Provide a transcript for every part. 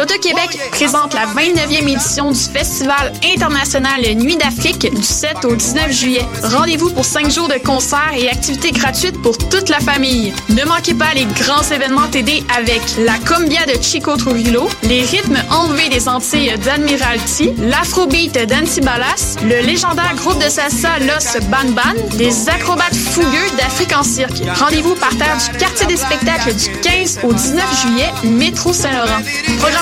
L'Auto-Québec présente la 29e édition du Festival international Nuit d'Afrique du 7 au 19 juillet. Rendez-vous pour 5 jours de concerts et activités gratuites pour toute la famille. Ne manquez pas les grands événements TD avec la Combia de Chico Trujillo, les rythmes enlevés des Antilles d'Admiralty, l'Afrobeat d'Antibalas, le légendaire groupe de salsa Los Ban Ban, les acrobates fougueux d'Afrique en cirque. Rendez-vous par terre du quartier des spectacles du 15 au 19 juillet, métro Saint-Laurent.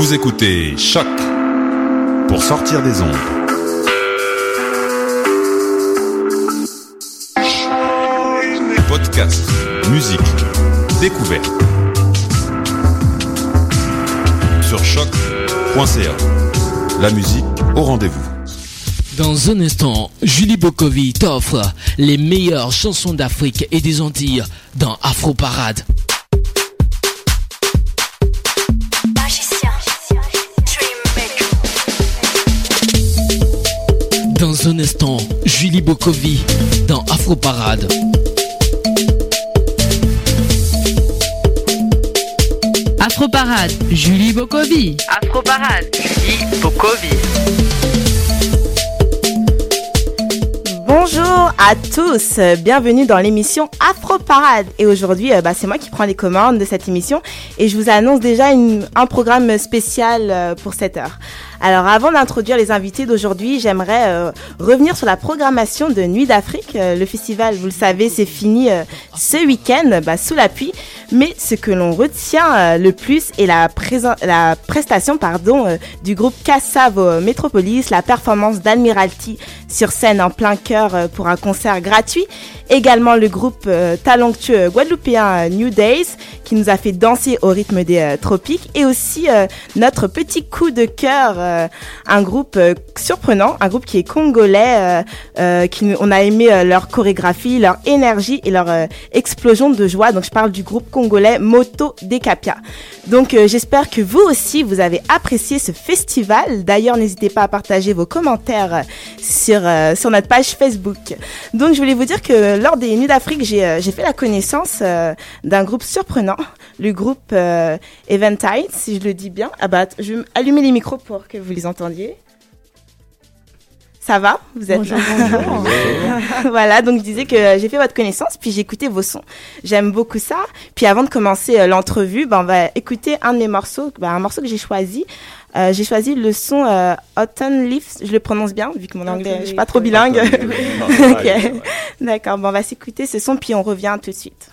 Vous écoutez Choc pour sortir des ondes. Podcast, musique, découverte. Sur choc.ca. La musique au rendez-vous. Dans un instant, Julie Bokovi t'offre les meilleures chansons d'Afrique et des Antilles dans Afro Parade. Dans un instant, Julie Bokovi dans Afro Parade. Afro Parade, Julie Bokovi. Afro Parade, Julie Bokovi. Bonjour à tous, bienvenue dans l'émission Afro Parade. Et aujourd'hui, euh, bah, c'est moi qui prends les commandes de cette émission et je vous annonce déjà une- un programme spécial euh, pour cette heure. Alors avant d'introduire les invités d'aujourd'hui, j'aimerais euh, revenir sur la programmation de Nuit d'Afrique. Euh, le festival, vous le savez, c'est fini euh, ce week-end bah, sous la pluie. Mais ce que l'on retient le plus est la, prestation pardon, du groupe Cassavo Metropolis, la performance d'Admiralty sur scène en plein cœur pour un concert gratuit. Également le groupe talentueux guadeloupéen New Days qui nous a fait danser au rythme des tropiques. Et aussi notre petit coup de cœur, un groupe euh, surprenant, un groupe qui est congolais. euh, euh, qui, on a aimé euh, leur chorégraphie, leur énergie et leur euh, explosion de joie. Donc je parle du groupe congolais Moto Decapia. Donc euh, j'espère que vous aussi vous avez apprécié ce festival. D'ailleurs n'hésitez pas à partager vos commentaires euh, sur euh, sur notre page Facebook. Donc je voulais vous dire que lors des Nuits d'Afrique j'ai euh, fait la connaissance euh, d'un groupe surprenant, le groupe euh, Eventide, si je le dis bien. Ah bah je vais allumer les micros pour que vous les entendiez. Ça va? Vous êtes Bonjour, là bonjour. Voilà, donc je disais que euh, j'ai fait votre connaissance, puis j'ai écouté vos sons. J'aime beaucoup ça. Puis avant de commencer euh, l'entrevue, ben, on va écouter un de mes morceaux, ben, un morceau que j'ai choisi. Euh, j'ai choisi le son euh, Autumn Leaves, je le prononce bien, vu que mon anglais, je suis pas trop bilingue. Ok. D'accord, bon, on va s'écouter ce son, puis on revient tout de suite.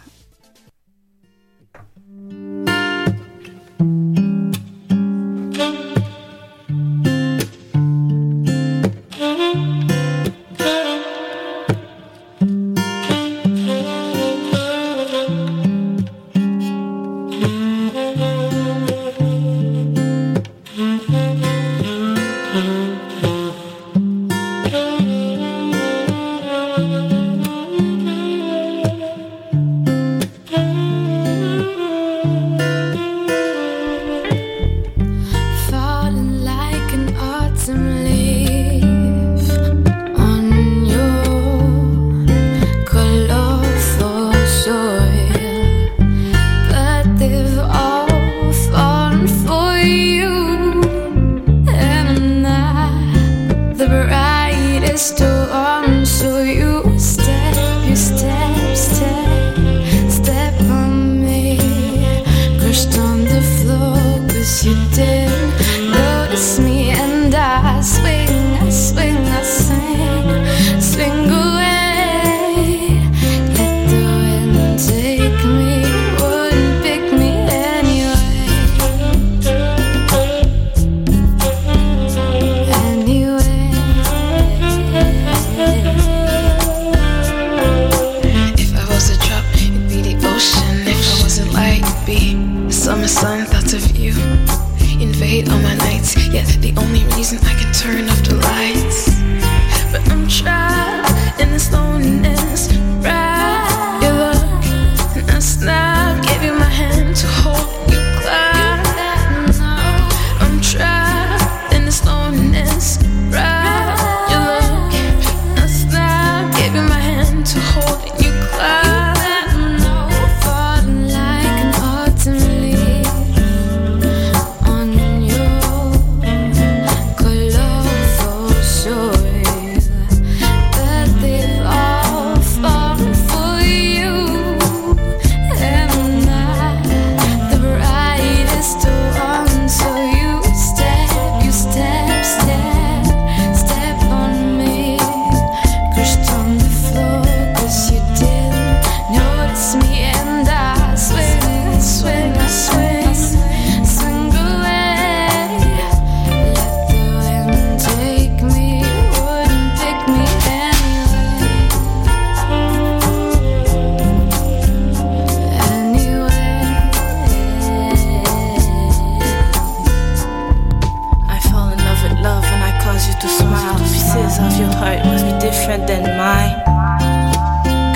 Pieces of your heart must be different than mine.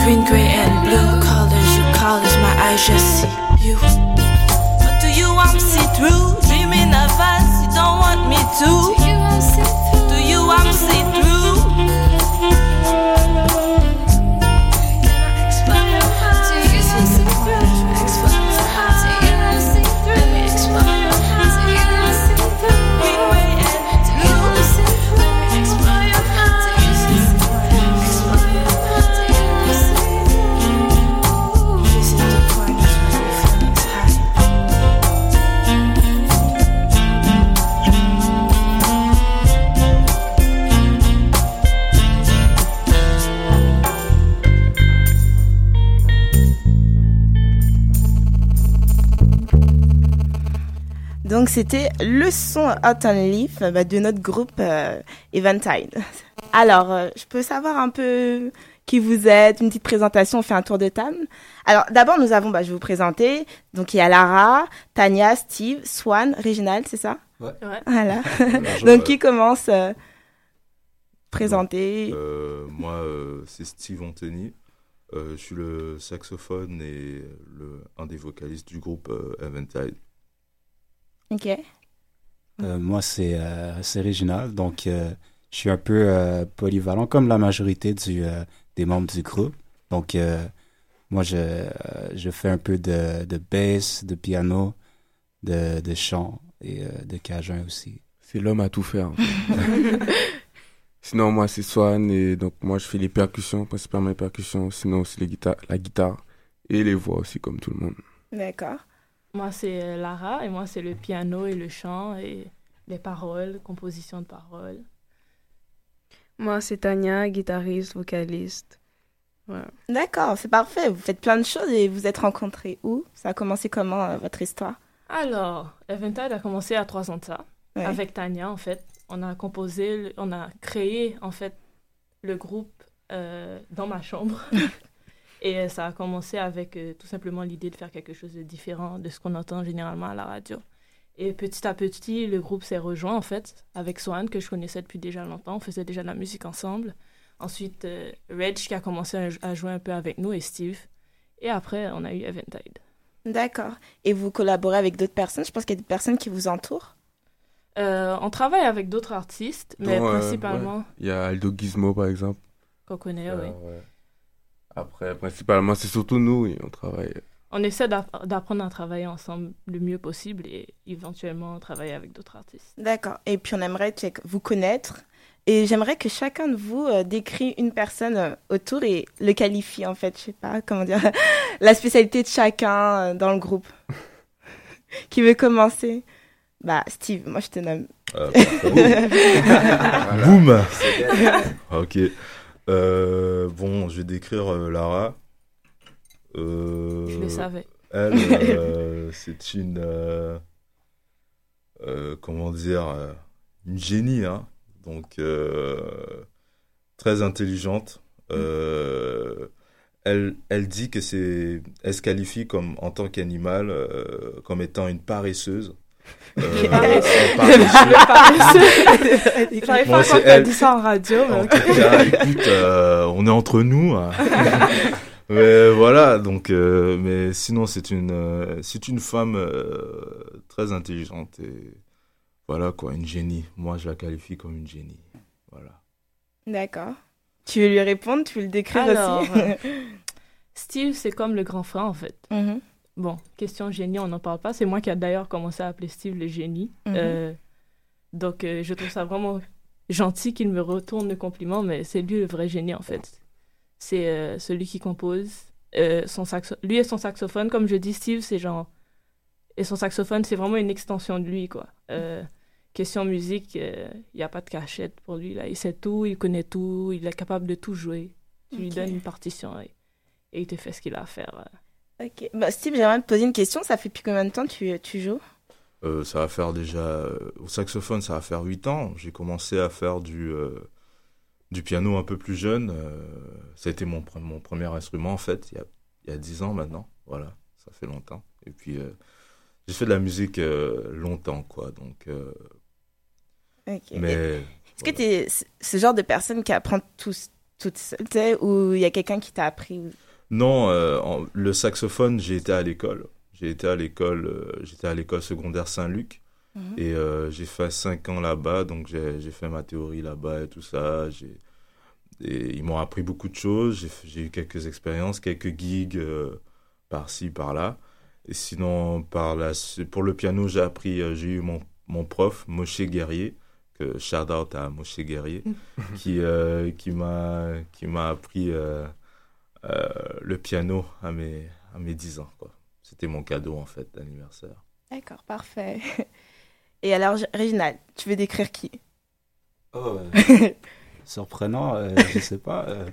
Green, gray, and blue colors you colors my eyes just see you. But do you want to see through? Dreaming of us, you don't want me to. Do you want to see through? Donc c'était le son Hot and Leaf bah, de notre groupe euh, Eventide. Alors, euh, je peux savoir un peu qui vous êtes, une petite présentation, on fait un tour de table. Alors d'abord nous avons, bah, je vais vous présenter, donc il y a Lara, Tania, Steve, Swan, Réginald, c'est ça? Ouais. Voilà. Donc euh, qui commence euh, présenter? Euh, moi, euh, c'est Steve Anthony. Euh, je suis le saxophone et le, un des vocalistes du groupe euh, Eventide. Ok. Euh, moi, c'est euh, c'est Réginald, donc euh, je suis un peu euh, polyvalent, comme la majorité du, euh, des membres du groupe. Donc, euh, moi, je, euh, je fais un peu de, de bass, de piano, de, de chant et euh, de cajun aussi. C'est l'homme à tout faire. en fait. sinon, moi, c'est Swan et donc moi, je fais les percussions, principalement les percussions. Sinon, aussi les guitares, la guitare et les voix aussi, comme tout le monde. D'accord. Moi, c'est euh, Lara et moi, c'est le piano et le chant et les paroles, composition de paroles. Moi, c'est Tania, guitariste, vocaliste. D'accord, c'est parfait. Vous faites plein de choses et vous êtes rencontrés où? Ça a commencé comment euh, votre histoire? Alors, Eventide a commencé à trois ans de ça, Ouais. avec Tania, en fait. On a composé, on a créé, en fait, le groupe euh, dans ma chambre. Et euh, ça a commencé avec euh, tout simplement l'idée de faire quelque chose de différent de ce qu'on entend généralement à la radio. Et petit à petit, le groupe s'est rejoint, en fait, avec Swan, que je connaissais depuis déjà longtemps. On faisait déjà de la musique ensemble. Ensuite, euh, Reg, qui a commencé à, à jouer un peu avec nous, et Steve. Et après, on a eu Eventide. D'accord. Et vous collaborez avec d'autres personnes? Je pense qu'il y a des personnes qui vous entourent. Euh, on travaille avec d'autres artistes, mais Dont, euh, principalement ouais, Il y a Aldo Gizmo, par exemple. qu'on connaît, Euh, oui. ouais. Après, principalement, c'est surtout nous, oui, on travaille. On essaie d'app- d'apprendre à travailler ensemble le mieux possible et éventuellement travailler avec d'autres artistes. D'accord. Et puis on aimerait check, vous connaître. Et j'aimerais que chacun de vous euh, décrit une personne euh, autour et le qualifie en fait. Je sais pas comment dire. La spécialité de chacun euh, dans le groupe. Qui veut commencer? Bah Steve, moi je te nomme. Euh. Boum Ok. Euh, bon, je vais décrire euh, Lara. Euh, Je le savais. Elle, euh, c'est une. euh, euh, comment dire euh, Une génie, hein. Donc, euh, très intelligente. Euh, elle, elle dit que c'est, elle se qualifie comme en tant qu'animal euh, comme étant une paresseuse. Euh. J'arrive Bon, pas elle. dit ça en radio, En tout cas, écoute, euh, on est entre nous. hein. mais voilà, donc, euh, mais sinon, c'est une, euh, c'est une femme euh, très intelligente et voilà quoi, une génie. Moi, je la qualifie comme une génie. Voilà. D'accord. Tu veux lui répondre? Tu veux le décrire Alors, aussi Steve, c'est comme le grand frère, en fait. Mhm. Bon, question génie, on n'en parle pas. C'est moi qui a d'ailleurs commencé à appeler Steve le génie. Mhm. Euh, donc, euh, je trouve ça vraiment gentil qu'il me retourne le compliment, mais c'est lui le vrai génie, en fait. C'est euh, celui qui compose. son saxo... Lui et son saxophone, comme je dis, Steve, c'est genre... Et son saxophone, c'est vraiment une extension de lui, quoi. Question musique, il n'y a pas de cachette pour lui, là. Il sait tout, il connaît tout, il est capable de tout jouer. Tu lui donnes une partition et, et il te fait ce qu'il a à faire. Ok. Bah, Steve, j'aimerais te poser une question. Ça fait depuis combien de temps tu, tu joues? Euh, ça va faire déjà euh, au saxophone, ça va faire 8 ans. J'ai commencé à faire du euh, du piano un peu plus jeune. Ça a été mon, mon premier instrument en fait, il y a, il y a 10 ans maintenant. Voilà, ça fait longtemps. Et puis euh, j'ai fait de la musique longtemps quoi, donc. euh, Ok. Mais Est-ce que tu es ce genre de personne qui apprend tout, toute seule, ou il y a quelqu'un qui t'a appris Non, euh, en- le saxophone, j'ai été à l'école. J'ai été à l'école, euh, j'étais à l'école secondaire Saint-Luc Mhm. et euh, j'ai fait cinq ans là-bas, donc j'ai fait ma théorie là-bas et tout ça. J'ai et ils m'ont appris beaucoup de choses. J'ai eu quelques expériences, quelques gigs euh, par-ci par-là. Et sinon, par la, pour le piano, j'ai appris, euh, j'ai eu mon mon prof Moshe Guerrier, que shout out à Moshe Guerrier, qui euh, m'a qui m'a appris euh, euh, le piano à mes, à mes 10 ans. quoi. C'était mon cadeau en fait d'anniversaire. D'accord, parfait. Et alors, Réginald, tu veux décrire qui? Oh, Surprenant, euh, je sais pas. euh.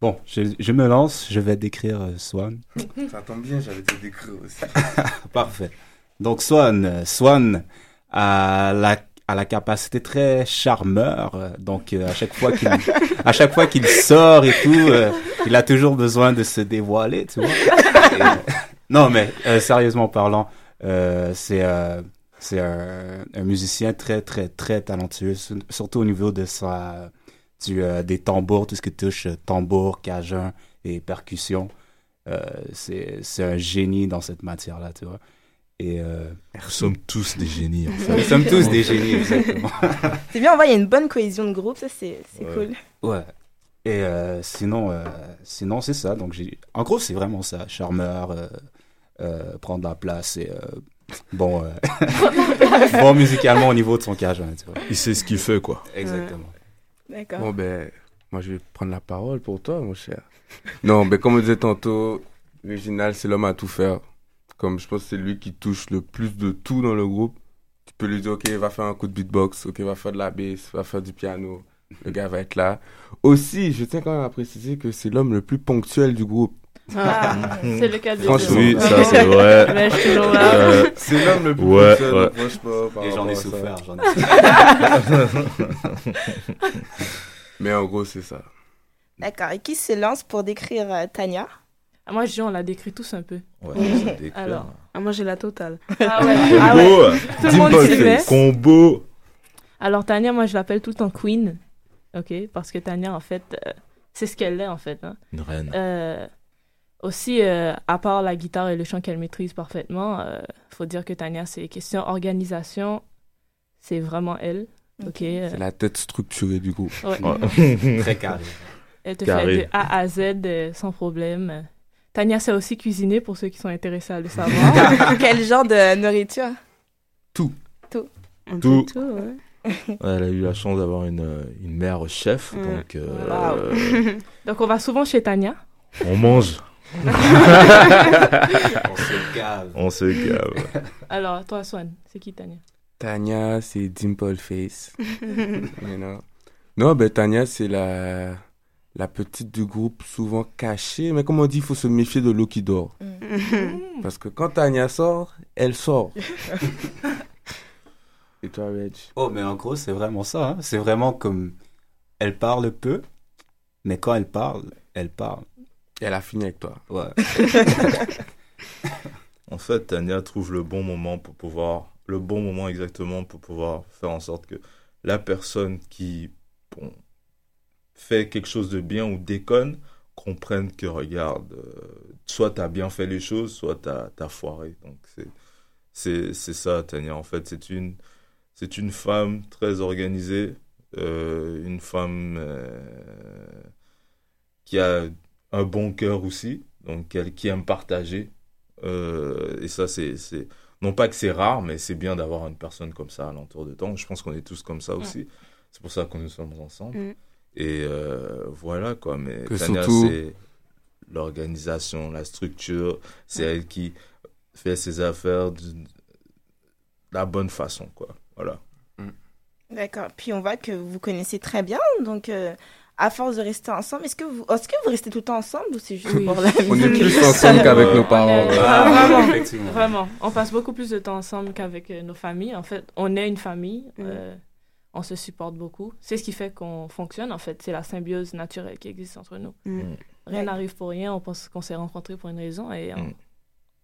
Bon, je, je me lance, je vais décrire euh, Swan. Ça tombe bien, j'allais te décrire aussi. Parfait. Donc Swan, euh, Swan a la, a la capacité très charmeur. Donc euh, à chaque fois qu'il chaque fois qu'il sort et tout, euh, il a toujours besoin de se dévoiler, tu vois. Non mais euh, sérieusement parlant, c'est c'est un, musicien très très très talentueux, sur- surtout au niveau de sa du, des tambours, tout ce qui touche tambour, cajun et percussion. C'est c'est un génie dans cette matière-là, tu vois. Et euh, Nous sommes tous des génies en fait. Nous sommes tous des génies, exactement. C'est bien, on voit, il y a une bonne cohésion de groupe, ça c'est Ouais. cool. Ouais. Et euh, sinon, euh, sinon c'est ça. Donc en gros, c'est vraiment ça. Charmeur, euh, euh, prendre la place et euh, bon, euh, bon musicalement au niveau de son tu vois. Il sait ce qu'il fait quoi. Exactement. D'accord. Bon, ben, moi, je vais prendre la parole pour toi, mon cher. Non, ben, comme on disait tantôt, Réginal, c'est l'homme à tout faire. Comme je pense que c'est lui qui touche le plus de tout dans le groupe. Tu peux lui dire, OK, va faire un coup de beatbox, OK, va faire de la bass, va faire du piano. Le gars va être là. Aussi, je tiens quand même à préciser que c'est l'homme le plus ponctuel du groupe. Ah, c'est le cas de Franchement, oui, ça c'est vrai. Mais je suis toujours là. Euh, C'est l'homme le plus ouais, ponctuel, ouais. Et j'en ai souffert, j'en ai souffert. Mais en gros, c'est ça. D'accord. Et qui se lance pour décrire euh, Tania? Moi, je dis, on l'a décrit tous un peu. Ouais, ça décrit, Alors. hein. Ah, moi, j'ai la totale. Ah ouais. Combo, Ah ouais. Tout le monde s'y met. Combo. Alors, Tania, moi, je l'appelle tout le temps Queen. OK? Parce que Tania, en fait, euh, c'est ce qu'elle est, en fait. hein. Une reine. Euh, aussi, euh, à part la guitare et le chant qu'elle maîtrise parfaitement, il faut dire que Tania, c'est question organisation, c'est vraiment elle. OK? euh, C'est la tête structurée du groupe. Ouais. Très carré. Elle te Carré. fait de A à Z euh, sans problème. Tania sait aussi cuisiner pour ceux qui sont intéressés à le savoir. Quel genre de nourriture? Tout. Tout. Tout. tout, ouais. Elle a eu la chance d'avoir une, euh, une mère chef, Mm. donc euh, Wow. euh, Donc, on va souvent chez Tania. on mange. On se gave. On se gave. Alors, toi, Swan, c'est qui Tania? Tanya, c'est Dimple Face. You know. Non, ben Tanya, c'est la, la petite du groupe, souvent cachée. Mais comme on dit, il faut se méfier de l'eau qui dort. Parce que quand Tanya sort, elle sort. Et toi, Reg? Oh, mais en gros, c'est vraiment ça. hein. C'est vraiment comme elle parle peu, mais quand elle parle, elle parle. Et elle a fini avec toi. Ouais. En fait, Tania trouve le bon moment pour pouvoir, le bon moment exactement pour pouvoir faire en sorte que la personne qui bon, fait quelque chose de bien ou déconne comprenne que, regarde, euh, soit tu as bien fait les choses, soit tu as, foiré. Donc, c'est, ça, Tania. En fait, c'est une, c'est une femme très organisée, euh, une femme euh, qui a un bon cœur aussi, donc elle, qui aime partager. Et ça, c'est, c'est non pas que c'est rare, mais c'est bien d'avoir une personne comme ça à l'entour de temps. Je pense qu'on est tous comme ça aussi. C'est pour ça que nous sommes ensemble. Mm. Et euh, voilà quoi. Mais Que Tania, surtout- c'est l'organisation, la structure. C'est elle qui fait ses affaires de la bonne façon quoi. Voilà. D'accord. Puis on voit que vous vous connaissez très bien, donc euh, à force de rester ensemble, est-ce que vous, est-ce que vous restez tout le temps ensemble ou c'est juste Oui. pour la On est plus ensemble qu'avec nos parents. Ah, vraiment, vraiment. On passe beaucoup plus de temps ensemble qu'avec euh, nos familles. En fait, on est une famille. euh, on se supporte beaucoup. C'est ce qui fait qu'on fonctionne, en fait. C'est la symbiose naturelle qui existe entre nous. Mm. Rien n'arrive pour rien. On pense qu'on s'est rencontrés pour une raison et on, Mm.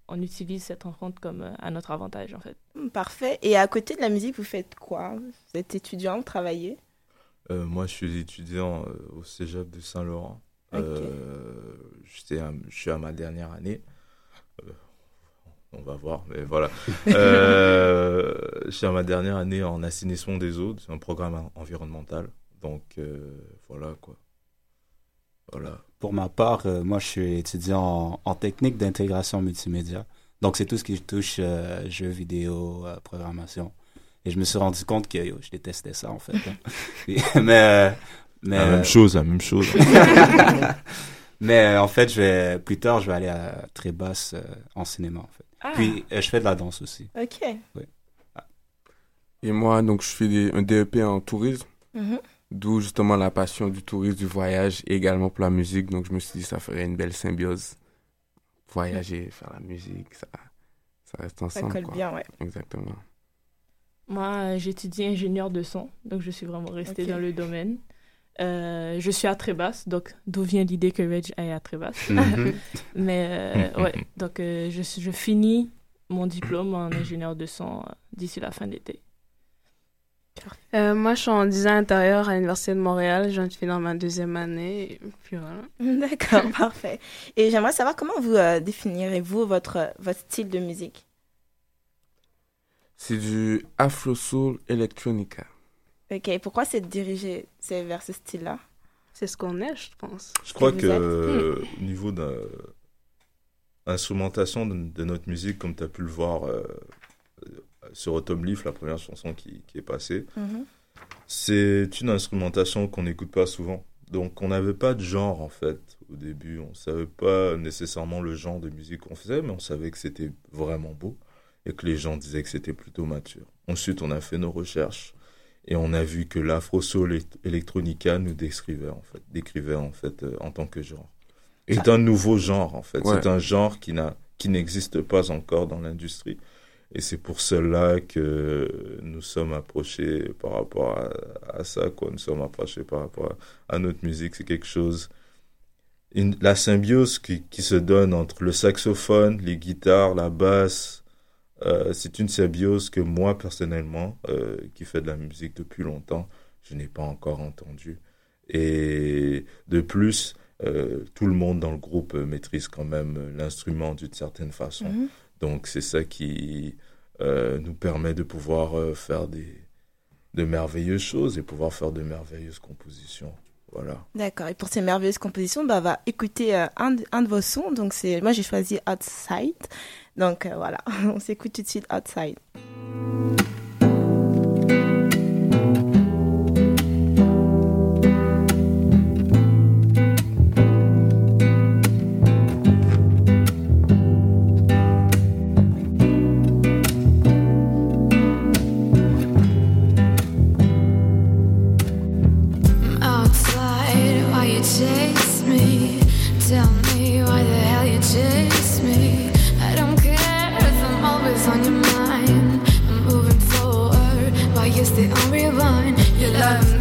on utilise cette rencontre comme euh, à notre avantage, en fait. Parfait. Et à côté de la musique, vous faites quoi? Vous êtes étudiant, vous travaillez? Euh, moi, je suis étudiant euh, au Cégep de Saint-Laurent. Ok. Euh, j'étais à- je suis à ma dernière année. Euh, on va voir, mais voilà. Euh, je suis à ma dernière année en assainissement des eaux. C'est un programme en- environnemental. Donc, euh, voilà quoi. Voilà. Pour ma part, euh, moi, je suis étudiant en, en technique d'intégration multimédia. Donc, c'est tout ce qui touche euh, jeux vidéo, programmation. Et je me suis rendu compte que yo, je détestais ça, en fait. hein. Et- mais, mais, La même chose, la même chose. mais en fait, je vais, plus tard, je vais aller à Trébas en cinéma, en fait. Ah. Puis, euh, je fais de la danse aussi. Ok. Oui. Et moi, donc, je fais des- un DEP en tourisme. Mhm. D'où justement la passion du tourisme, du voyage et également pour la musique. Donc, je me suis dit, ça ferait une belle symbiose. Voyager, faire la musique, ça, ça reste ensemble. colle quoi. bien, ouais. Exactement. Moi, euh, j'étudie ingénieur de son, donc je suis vraiment restée dans le domaine. Euh, je suis à Trébas, donc d'où vient l'idée que Reg est à Trébas. Mhm. Mais euh, ouais, donc euh, je, je finis mon diplôme en ingénieur de son euh, d'ici la fin de l'été. Euh, moi, je suis en design intérieur à l'Université de Montréal. Je viens de finir ma deuxième année. Et puis voilà. D'accord, parfait. Et j'aimerais savoir comment vous euh, définirez-vous votre, votre style de musique? C'est du Afro Soul Electronica. Ok, pourquoi c'est dirigé c'est vers ce style-là? C'est ce qu'on est, je pense. Je crois que euh, au niveau de l'instrumentation de, de notre musique, comme tu as pu le voir euh, sur Autumn Leaf, la première chanson qui, qui est passée, Mhm. c'est une instrumentation qu'on n'écoute pas souvent. Donc on n'avait pas de genre en fait au début. On savait pas nécessairement le genre de musique qu'on faisait, mais on savait que c'était vraiment beau et que les gens disaient que c'était plutôt mature. Ensuite, on a fait nos recherches et on a vu que l'afro soul elect- electronica nous décrivait en fait, décrivait en fait euh, en tant que genre. C'est un nouveau genre en fait. Ouais. C'est un genre qui n'a qui n'existe pas encore dans l'industrie. Et c'est pour cela que nous sommes approchés par rapport à, à ça, quoi. Nous sommes approchés par rapport à, à notre musique. C'est quelque chose, une, la symbiose qui, qui se donne entre le saxophone, les guitares, la basse. Euh, c'est une symbiose que moi, personnellement, euh, qui fait de la musique depuis longtemps, je n'ai pas encore entendue. Et de plus, euh, tout le monde dans le groupe maîtrise quand même l'instrument d'une certaine façon. Mhm. Donc c'est ça qui nous permet de pouvoir faire des, de merveilleuses choses et pouvoir faire de merveilleuses compositions. D'accord. Et pour ces merveilleuses compositions, bah, va écouter euh, un, de- vos sons. Donc, c'est, moi, j'ai choisi Outside. Donc, euh, voilà. On s'écoute tout de suite outside, me? Tell me why the hell you chase me. I don't care if I'm always on your mind. I'm moving forward, why you stay on rewind? You love me,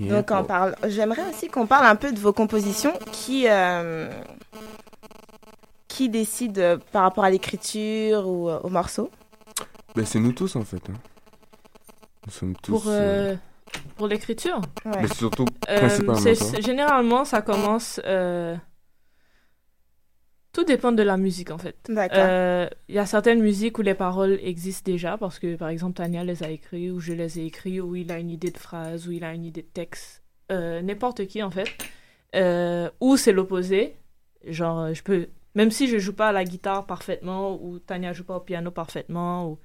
Donc on parle. J'aimerais aussi qu'on parle un peu de vos compositions qui euh, qui décident euh, par rapport à l'écriture ou euh, au morceau. Ben, c'est nous tous en fait. hein. Nous sommes tous. Pour, euh, euh, pour l'écriture? Ouais. Mais surtout, Euh, principalement Généralement, ça commence. Tout dépend de la musique, en fait. D'accord. Euh, Il y a certaines musiques où les paroles existent déjà, parce que, par exemple, Tania les a écrites, ou je les ai écrites, ou il a une idée de phrase, ou il a une idée de texte. Euh, N'importe qui, en fait. Euh, ou c'est l'opposé. Genre, je peux. Même si je joue pas à la guitare parfaitement, ou Tania joue pas au piano parfaitement, ou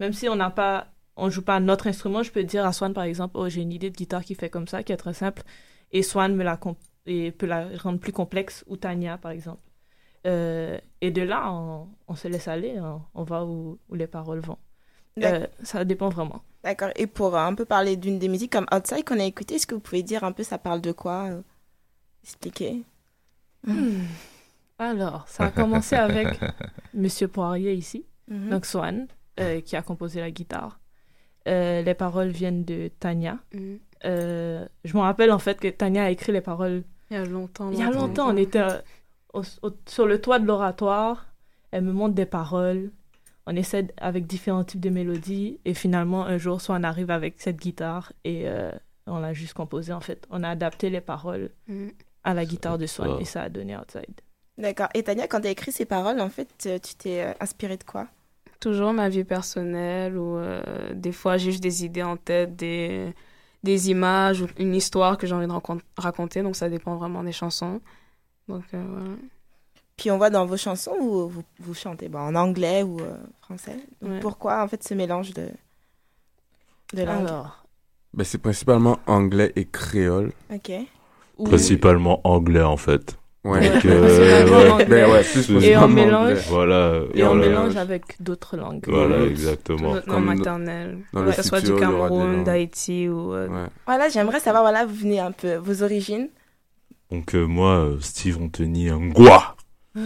même si on n'a pas. On joue pas notre instrument, je peux dire à Swan, par exemple, oh, j'ai une idée de guitare qui fait comme ça, qui est très simple, et Swan me la comp- et peut la rendre plus complexe, ou Tania, par exemple. Euh, et de là, on, on se laisse aller, on, on va où, où les paroles vont. Euh, ça dépend vraiment. D'accord. Et pour euh, un peu parler d'une des musiques comme Outside qu'on a écouté, est-ce que vous pouvez dire un peu ça parle de quoi Expliquer? Hmm. Alors, ça a commencé avec Monsieur Poirier ici, Mhm. donc Swan, euh, qui a composé la guitare. Euh, les paroles viennent de Tania. Euh, je me rappelle en fait que Tania a écrit les paroles Il y a longtemps. il y a longtemps. On était au- au- sur le toit de l'oratoire. Elle me montre des paroles. On essaie avec différents types de mélodies. Et finalement, un jour, soit on arrive avec cette guitare et euh, on l'a juste composé en fait. On a adapté les paroles Mm. à la guitare de Swan ça. et ça a donné Outside. D'accord. Et Tania, quand tu as écrit ces paroles, en fait, euh, tu t'es euh, inspirée de quoi? Toujours ma vie personnelle ou euh, des fois j'ai juste des idées en tête, des, des images ou une histoire que j'ai envie de raconter. Donc ça dépend vraiment des chansons. Donc euh, voilà. Puis on voit dans vos chansons où vous, vous chantez bon, en anglais ou euh, français. Donc Ouais. pourquoi en fait ce mélange de, de langues Alors, Ben, c'est principalement anglais et créole. Ok. Principalement anglais en fait. Ouais. Donc, Ouais, euh, ouais. Ben ouais, plus et on mélange. Voilà. et on voilà. mélange avec d'autres langues. Voilà, exactement. Notre langue maternelle. dans le que ce soit du Cameroun, d'Haïti ou. euh, Voilà, j'aimerais savoir, voilà, vous venez un peu, vos origines. Donc euh, moi, euh, Steve Anthony Ngwa.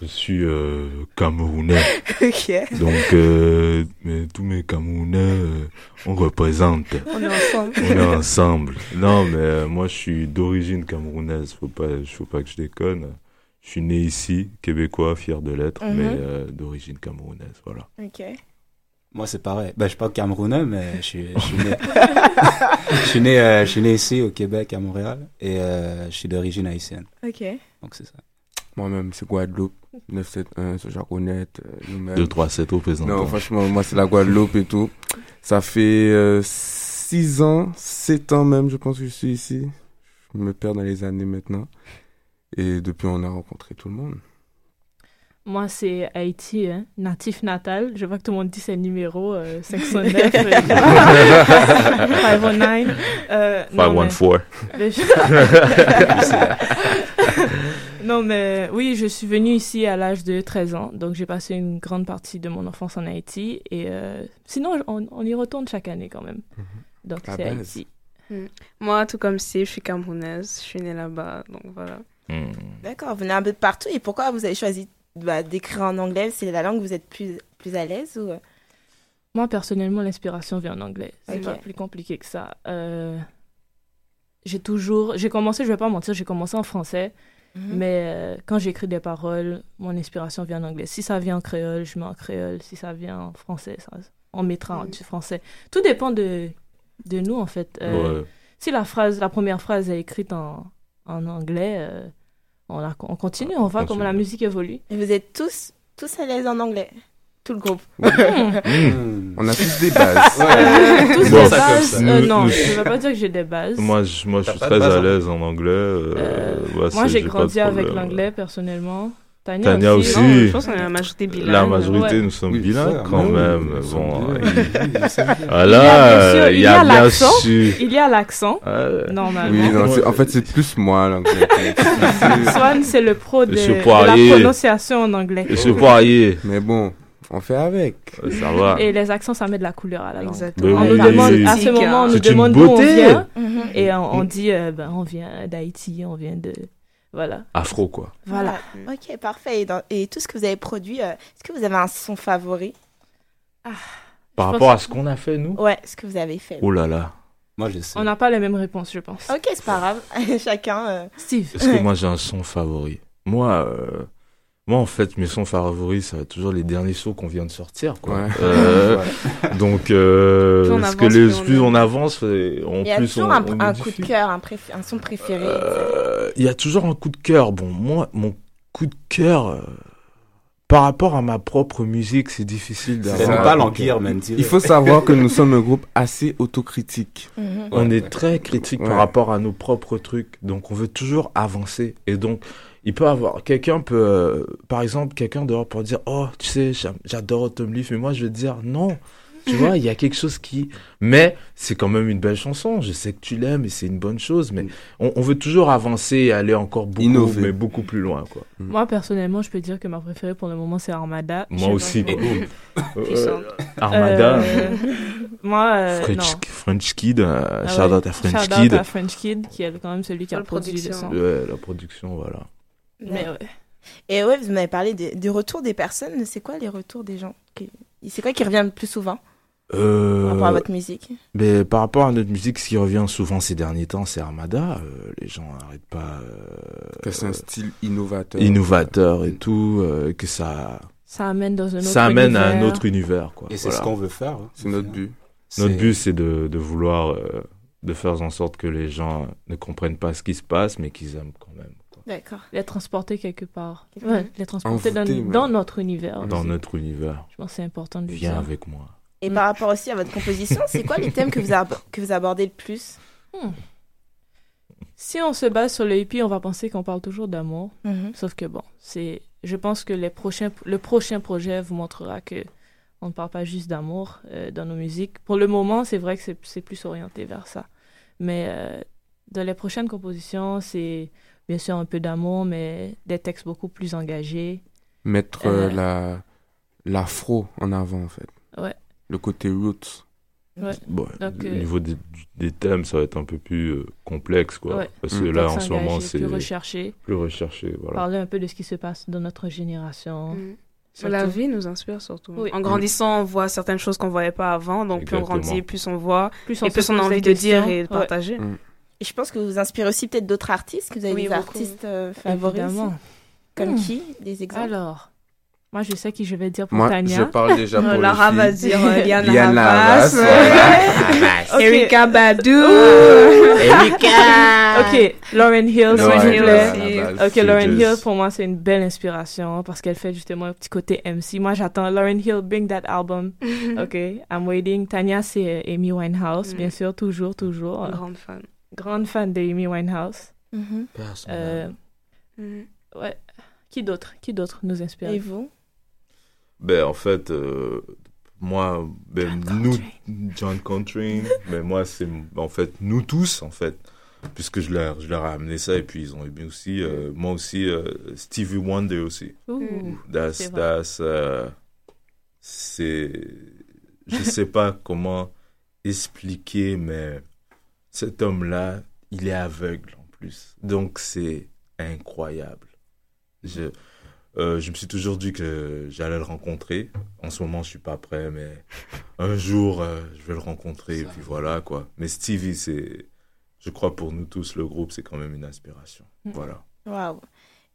Je suis euh, camerounais. Ok. Donc mais tous mes camerounais, on représente. On est ensemble. On est ensemble. Non, mais moi je suis d'origine camerounaise. Faut pas, faut pas que je déconne. Je suis né ici, québécois, fier de l'être, Mhm. mais euh, d'origine camerounaise. Voilà. Ok. Moi, c'est pareil. Ben, je suis pas camerounais, mais je suis, je suis né. je, suis né euh, je suis né ici, au Québec, à Montréal, et euh, je suis d'origine haïtienne. Ok. Donc, c'est ça. Moi-même, c'est Guadeloupe, 971, sur Jaconette, euh, nous-mêmes. 237 représentants. Non, franchement, moi, c'est la Guadeloupe et tout. Ça fait 6 ans, 7 ans même, je pense que je suis ici. Je me perds dans les années maintenant. Et depuis, on a rencontré tout le monde. Moi, c'est Haïti, hein, natif natal. Je vois que tout le monde dit c'est le numéro euh, 509. euh, 509. Euh, non, mais- 514. Le- non, mais oui, je suis venue ici à l'âge de 13 ans. Donc, j'ai passé une grande partie de mon enfance en Haïti. Et euh, sinon, on, on y retourne chaque année quand même. Donc, La c'est. Haïti. Mm. Moi, tout comme si, je suis camerounaise, je suis née là-bas, donc voilà. Hmm. D'accord, vous venez un peu de partout. Et pourquoi vous avez choisi bah, d'écrire en anglais C'est la langue où vous êtes plus, plus à l'aise ou... Moi, personnellement, l'inspiration vient en anglais. C'est pas plus compliqué que ça. Euh, j'ai toujours... J'ai commencé, je vais pas mentir, j'ai commencé en français. Mhm. Mais euh, quand j'écris des paroles, mon inspiration vient en anglais. Si ça vient en créole, je mets en créole. Si ça vient en français, ça, on mettra en du français. Tout dépend de, de nous, en fait. Euh, Ouais. Si la phrase, la première phrase est écrite en, en anglais, euh, on, continue, on voit comment la musique évolue. Et vous êtes tous, tous à l'aise en anglais Tout le groupe On a tous des bases. Euh, tous Bon, des bases, euh, Nous- non, nous- je ne vais pas dire que j'ai des bases. Moi, je, moi, je suis très à en- l'aise en anglais. euh, ouais, Moi, c'est- j'ai grandi avec l'anglais, personnellement. Tania, Tania aussi. Non, je pense qu'on est la majorité bilingue. La majorité, Ouais. nous sommes Oui, bilingues quand même. Bon, bilingues. il- Il y a, bien sûr, il y a l'accent. su. Il y a l'accent, Ouais. normalement. Oui, non, c'est- en fait, c'est plus moi, l'anglais. Swan, c'est le pro de, la prononciation en anglais. Monsieur Poirier. Mais bon, on fait avec. Ça va. Et les accents, ça met de la couleur à la langue. Exactement. On nous oui. demande, à C'est ce moment, on nous une demande d'où on beauté. vient. Mhm. Et on, on dit, euh, ben, on vient d'Haïti, on vient de... Voilà. Afro, quoi. Voilà. Ok, parfait. Et, dans- et tout ce que vous avez produit, euh, est-ce que vous avez un son favori? Par Je rapport à ce qu'on a fait, nous? Ouais, ce que vous avez fait. Oh là là. Moi, je sais. On n'a pas les mêmes réponses, je pense. Ok, c'est pas grave. Chacun. euh, Steve. Est-ce que moi j'ai un son favori? Moi, euh, moi en fait, mes sons favoris, ça va être toujours les derniers sons qu'on vient de sortir, quoi. Ouais. Euh, Donc, euh, Plus on parce que avance, les, plus on plus aime. on avance, en Il y a plus toujours on, un, on coup de cœur, un, préf- un son préféré. Euh, Il y a toujours un coup de cœur. Bon, moi, mon coup de cœur, euh, par rapport à ma propre musique, c'est difficile d'avoir. Pas coup de l'empire, même. Il faut savoir que nous sommes un groupe assez autocritique. Mhm. On est très critique Ouais. par rapport à nos propres trucs, donc on veut toujours avancer. Et donc, il peut avoir quelqu'un peut, euh, par exemple, quelqu'un dehors pour dire, oh, tu sais, j'a- j'adore Autumn Leaf, mais moi je vais te dire non. Tu vois, il y a quelque chose qui. Mais c'est quand même une belle chanson. Je sais que tu l'aimes et c'est une bonne chose. Mais on, on veut toujours avancer et aller encore beaucoup, Innover. mais beaucoup plus loin, quoi. Moi, personnellement, je peux dire que ma préférée pour le moment, c'est Armada. Moi aussi. Euh. Armada. Euh, moi, euh, French, non. French Kid, euh, Ah shout ouais. out à French Shout out Kid. à French Kid, qui est quand même celui qui a produit le production. son. Ouais, la production, voilà. Mais ouais. Et ouais, vous m'avez parlé des, des retours des personnes. C'est quoi les retours des gens C'est quoi qui revient le plus souvent Euh, par rapport à votre musique? Mais par rapport à notre musique, ce qui revient souvent ces derniers temps, c'est Armada. Euh, les gens n'arrêtent pas. euh, Que c'est un style innovateur. innovateur et tout, euh, que ça. Ça amène dans un autre Ça amène à un univers. autre univers, quoi. Et c'est Voilà. ce qu'on veut faire. hein. C'est notre but. Notre but, c'est de, de vouloir, euh, de faire en sorte que les gens ne comprennent pas ce qui se passe, mais qu'ils aiment quand même. D'accord. Les transporter quelque part. Ouais, les transporter dans, notre univers. Dans aussi. notre univers. Je pense que c'est important de Viens dire. avec moi. Et par rapport aussi à votre composition, c'est quoi les thèmes que vous, ab- que vous abordez le plus? Hmm. Si on se base sur le hippie, on va penser qu'on parle toujours d'amour. Mhm. Sauf que bon, c'est, je pense que les prochains, le prochain projet vous montrera que on ne parle pas juste d'amour euh, dans nos musiques. Pour le moment, c'est vrai que c'est, c'est plus orienté vers ça. Mais euh, dans les prochaines compositions, c'est bien sûr un peu d'amour, mais des textes beaucoup plus engagés. Mettre Euh, euh, la l'afro en avant, en fait. Ouais. Le côté roots. Ouais. Bon, Donc, au euh, niveau des, des thèmes, ça va être un peu plus euh, complexe, quoi. Ouais. Parce que Mm. là, en ce moment, c'est. plus recherché. Plus recherché, voilà. Parler un peu de ce qui se passe dans notre génération. Mm. Surtout. La vie nous inspire surtout. Oui. En grandissant, on voit certaines choses qu'on voyait pas avant. Donc, plus on grandit, plus on voit, Plus on et plus on a envie de dire et de Ouais. partager. Et je pense que vous inspirez aussi peut-être d'autres artistes, que vous avez Oui, des beaucoup. artistes euh, favoris. Évidemment. Comme Hmm. qui Des exemples Alors, moi, je sais qui je vais dire pour Moi, Tania. je parle déjà pour les Lara filles. va dire euh, Liane Havas. Erika Badu. Ok, Lauren Hill, s'il Lauren vous Hill plaît. Ok, Lauren. Hill, pour moi, c'est une belle inspiration parce qu'elle fait justement un petit côté MC. Moi, j'attends Lauren Hill, bring that album. Ok, I'm waiting. Tania, c'est Amy Winehouse, Mm. bien sûr, toujours, toujours. Grande fan. Grande fan de Amy Winehouse. Mhm. Euh, Mm. ouais. Qui d'autre? Qui d'autre nous inspire? Et vous? Ben, en fait, euh, moi, ben, nous, John Coltrane, mais moi, c'est en fait nous tous, en fait, puisque je leur, je leur ai amené ça et puis ils ont aimé aussi. euh, moi aussi, euh, Stevie Wonder aussi. Ouh, That's, c'est vrai. that's, euh, c'est, je sais pas comment expliquer, mais cet homme-là, il est aveugle en plus. Donc c'est incroyable. Je, euh, je me suis toujours dit que j'allais le rencontrer. En ce moment, je suis pas prêt, mais un jour, euh, je vais le rencontrer et puis voilà quoi. Mais Stevie, c'est, je crois pour nous tous, le groupe, c'est quand même une inspiration. Mm. Voilà. Waouh.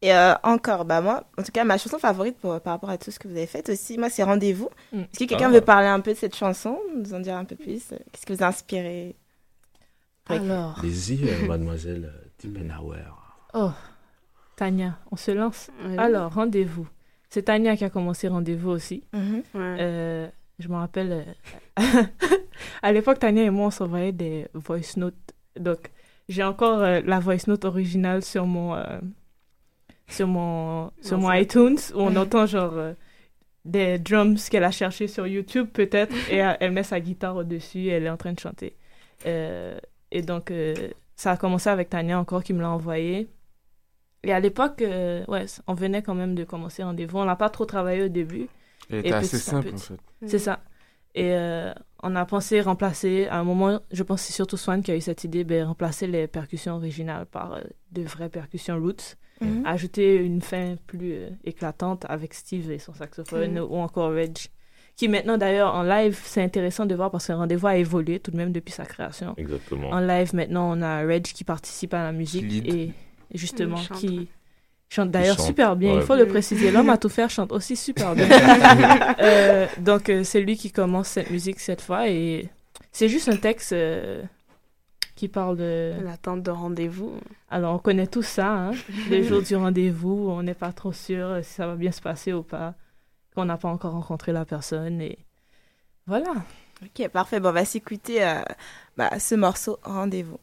Et euh, encore, bah moi, en tout cas, ma chanson favorite pour, par rapport à tout ce que vous avez fait aussi, moi, c'est Rendez-vous. Mm. Est-ce que quelqu'un Ah. veut parler un peu de cette chanson, nous en dire un peu plus? Qu'est-ce qui vous a inspiré pour écrire Alors. Allez-y, euh, mademoiselle euh, Tippenhauer. Oh, Tania, on se lance. Oui. Alors, rendez-vous. C'est Tania qui a commencé rendez-vous aussi. Mhm. Euh, je me rappelle, euh, à l'époque, Tania et moi, on s'envoyait des voice notes. Donc, j'ai encore euh, la voice note originale sur mon, euh, sur mon, sur mon iTunes, où on entend genre euh, des drums qu'elle a cherché sur YouTube, peut-être, et elle, elle met sa guitare au-dessus et elle est en train de chanter. Euh, et donc, euh, ça a commencé avec Tania encore qui me l'a envoyé. Et à l'époque, euh, ouais, on venait quand même de commencer rendez-vous. On n'a pas trop travaillé au début. Elle était Et assez simple, en fait. C'est ça. Et euh, on a pensé remplacer, à un moment, je pense que c'est surtout Swan qui a eu cette idée, ben, remplacer les percussions originales par euh, de vraies percussions roots. Mhm. Ajouter une fin plus euh, éclatante avec Steve et son saxophone, Mhm. ou encore Reg. Qui maintenant, d'ailleurs, en live, c'est intéressant de voir parce que Rendez-vous a évolué tout de même depuis sa création. Exactement. En live, maintenant, on a Reg qui participe à la musique lead. et justement chante. qui chante d'ailleurs super bien. Il faut le préciser. L'homme à tout faire chante aussi super bien. Euh, donc, euh, c'est lui qui commence cette musique cette fois et c'est juste un texte euh, qui parle de. L'attente de rendez-vous. Alors, on connaît tout ça, hein? le jour du rendez-vous, on n'est pas trop sûr si ça va bien se passer ou pas, qu'on n'a pas encore rencontré la personne et voilà. Ok, parfait. Bon, on va s'écouter euh, bah, ce morceau Rendez-vous.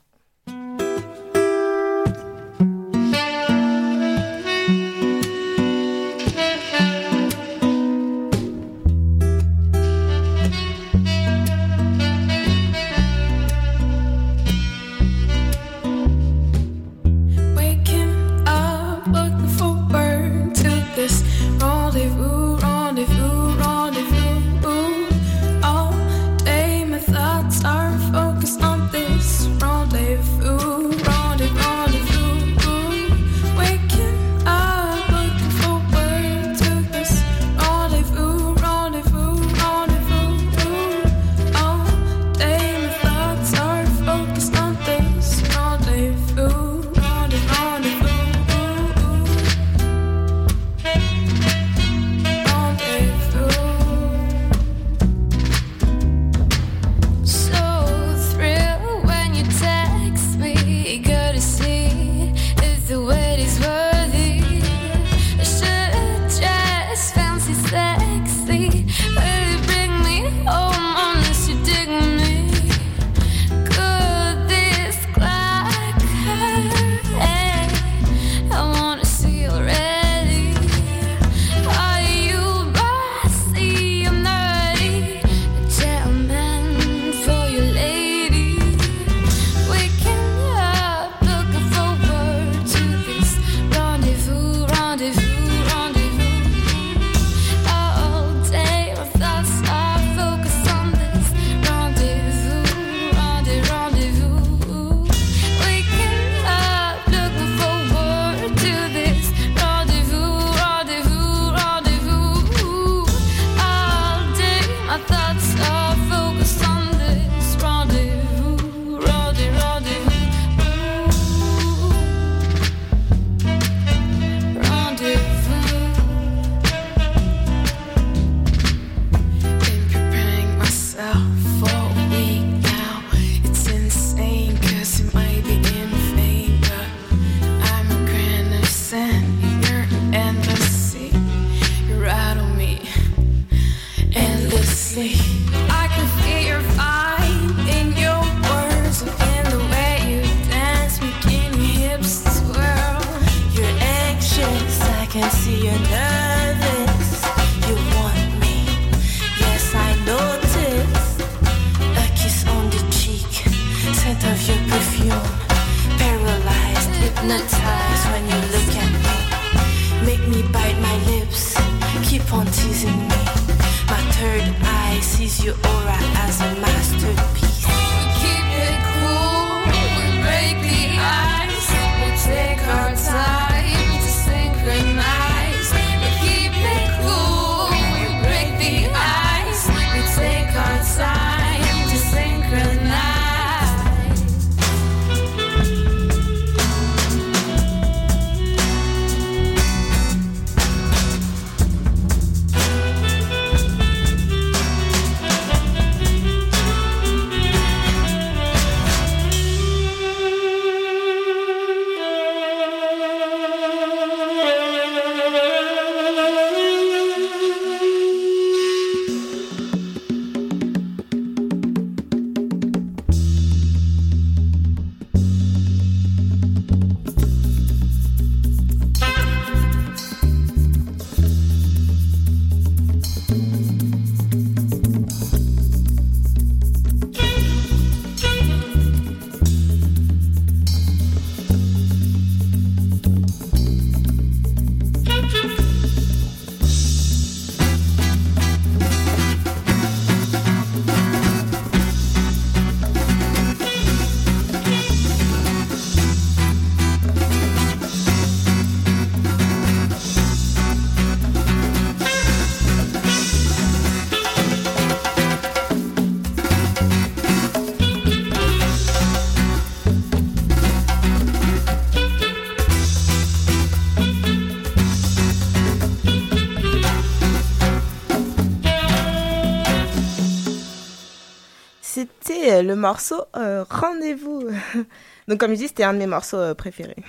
Morceau euh, Rendez-vous. Donc, comme je dis, c'était un de mes morceaux euh, préférés.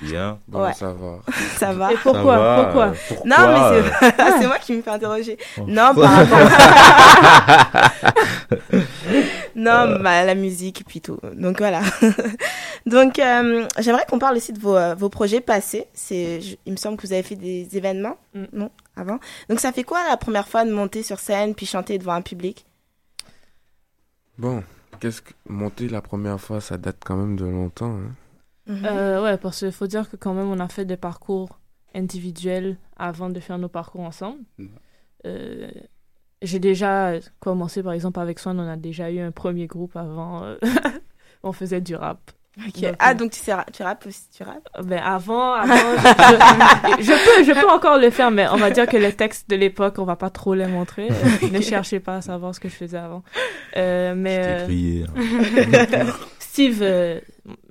Bien. Bon, Ouais. ça va. Ça va. Et pourquoi Ça va, Pourquoi euh, pourquoi, Non, mais c'est c'est moi qui me fais interroger. Oh. Non, par rapport. non, bah, la musique et puis tout. Donc voilà. Donc euh, j'aimerais qu'on parle aussi de vos, vos projets passés. C'est, je- il me semble que vous avez fait des événements, Mm. non, avant. Donc ça fait quoi la première fois de monter sur scène puis chanter devant un public? Bon, qu'est-ce que monter la première fois, ça date quand même de longtemps. hein. Euh, ouais, parce qu'il faut dire que quand même, on a fait des parcours individuels avant de faire nos parcours ensemble. Euh, J'ai déjà commencé, par exemple, avec Swan, on a déjà eu un premier groupe avant. euh, on faisait du rap. Ok. Donc, Ah euh, donc tu sais, tu rappes aussi, tu rappes ben avant, avant je, je peux, je peux encore le faire, mais on va dire que les textes de l'époque, on va pas trop les montrer. Euh, ne cherchez pas à savoir ce que je faisais avant. Euh, mais euh, grillé, Steve euh,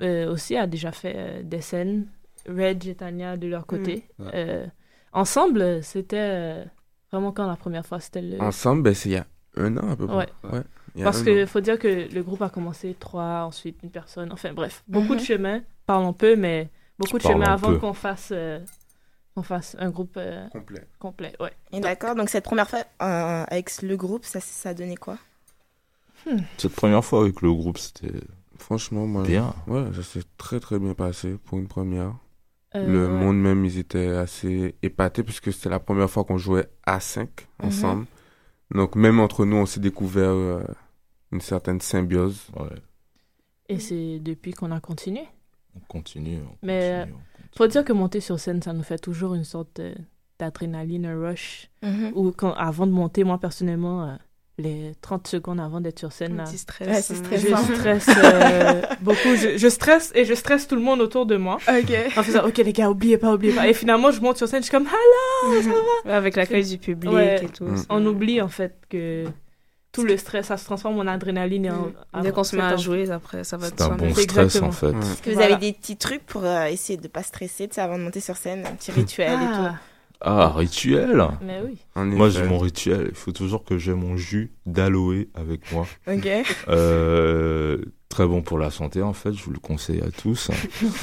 euh, aussi a déjà fait euh, des scènes. Reg et Tania de leur côté. Mm. Ouais. Euh, ensemble, c'était euh, vraiment quand la première fois, c'était le. Ensemble, ben, c'est il y a un an à peu près. Ouais. Ouais, il y a Parce an. faut dire que le groupe a commencé trois, ensuite une personne. Enfin bref, beaucoup de Mhm. chemin. Parlons peu, mais beaucoup de Parlons chemin avant qu'on fasse, euh, qu'on fasse un groupe euh, complet. Complet, ouais. Et d'accord. Donc cette première fois euh, avec le groupe, ça, ça donnait quoi? Cette première fois avec le groupe, c'était. Franchement, moi. Bien. Ouais, ça s'est très très bien passé pour une première. Euh, le ouais. monde même, ils étaient assez épatés puisque c'était la première fois qu'on jouait à 5 Mhm. ensemble. Donc même entre nous, on s'est découvert euh, une certaine symbiose. Et c'est depuis qu'on a continué? On continue. on Mais continue, euh, faut dire que monter sur scène, ça nous fait toujours une sorte de- d'adrénaline, un rush. Mhm. Ou quand, avant de monter, moi personnellement, euh, les 30 secondes avant d'être sur scène, Un là, petit stress, Ouais, c'est stressant. je stresse euh, beaucoup. Je, je stresse et je stresse tout le monde autour de moi. Ok. En faisant, ok les gars, oubliez pas, oubliez pas. Et finalement, je monte sur scène, je suis comme, hello, ça va? Ouais, avec l'accueil du public Ouais. et tout. Mm. c'est- On oublie en fait que tout le stress, ça se transforme en adrénaline. Et en, Mm. Dès qu'on se met à jouer, après, ça va C'est de un soi-même. bon C'est stress exactement. en fait. Ouais. Est-ce que vous Voilà. avez des petits trucs pour euh, essayer de pas stresser avant de monter sur scène, un petit rituel et Ah, Ah, rituel mais oui. Moi, j'ai mon rituel. Il faut toujours que j'ai mon jus d'aloe avec moi. Ok. Euh, très bon pour la santé, en fait. Je vous le conseille à tous.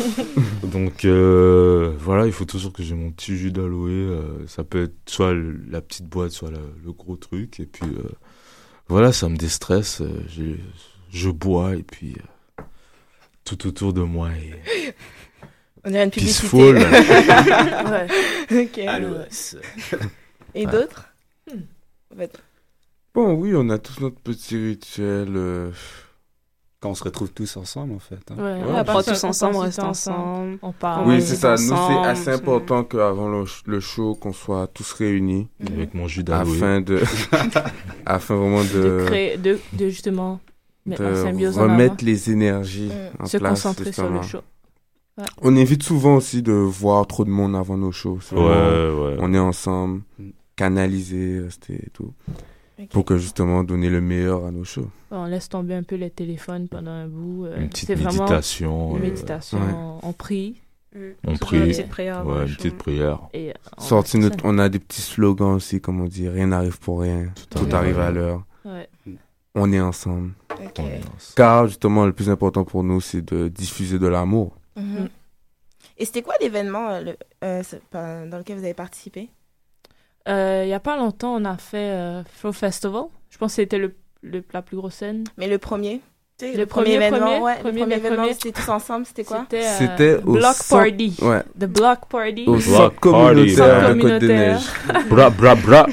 Donc, euh, voilà, il faut toujours que j'ai mon petit jus d'aloe. euh, ça peut être soit le- la petite boîte, soit la- le gros truc. Et puis, euh, voilà, ça me déstresse. je bois et puis euh, tout autour de moi est On dirait une publicité. peaceful. Ouais. ok. Aloès. Et Ouais. d'autres Hmm. En fait, Bon, oui, on a tous notre petit rituel. euh, Quand on se retrouve tous ensemble, en fait. hein. Ouais, on à prend part tous on ensemble, on reste ensemble. On parle. Oui, on c'est ça. Nous, c'est assez important qu'avant le, le show, qu'on soit tous réunis. Avec mon jus. Afin de. afin vraiment de. de créer, de, de justement mettre de remettre les énergies Mm. en Se place. concentrer sur le show. Ouais. On évite souvent aussi de voir trop de monde avant nos shows. Ouais, vraiment- ouais. On est ensemble, canaliser, rester et tout. Pour que justement donner le meilleur à nos shows. On laisse tomber un peu les téléphones pendant un bout. euh, Une petite c'est vraiment méditation, Une euh, méditation. ouais. On prie. On prie. une petite prière Ouais, une show. petite prière. Et, euh, on notre, on a des petits slogans aussi, comme on dit, rien n'arrive pour rien, tout, arrive arrive à l'heure. Ouais. On est ensemble. Ok. Car justement, le plus important pour nous, c'est de diffuser de l'amour. Mhm. Et c'était quoi l'événement euh, le- euh, dans lequel vous avez participé? Euh, Il y a pas longtemps, on a fait Flow Festival. Je pense que c'était le, le- la plus grosse scène. Mais le premier? Le le premier, premier, événement, premier, ouais, premier, le premier mais événement, premier? c'était tous ensemble, c'était quoi? C'était, euh, au Block Party. ouais. The Block Party. Au Block centre Party. communautaire Centre de Côte des communautaire. Neiges. Bra, bra, bra.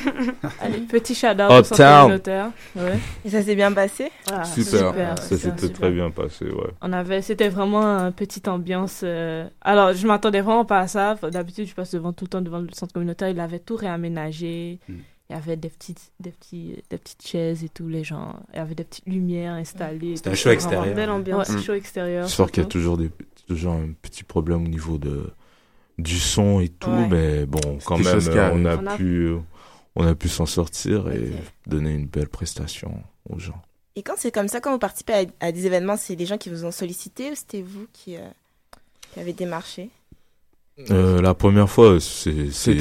Allez, petit shout-out au centre communautaire. Ouais. Et ça s'est bien passé? Ah, Super. super, Ça s'était très bien passé, ouais. On avait, c'était vraiment une petite ambiance. euh, Alors, je m'attendais vraiment pas à ça. D'habitude, je passe devant tout le temps devant le centre communautaire. Il avait tout réaménagé. Il y avait des petites, des petits, des petites chaises et tout. Les gens, il y avait des petites lumières installées. C'était un show extérieur. Belle ambiance, Mm. show extérieur. J'espère qu'il y a toujours, des, toujours un petit problème au niveau de, du son et tout, Ouais. mais bon, quand même, on a, arrivent. On a- pu, on a pu s'en sortir et donner une belle prestation aux gens. Et quand c'est comme ça, quand vous participez à, à des événements, c'est des gens qui vous ont sollicité ou c'était vous qui, euh, qui avez démarché? Euh, la première fois, c'est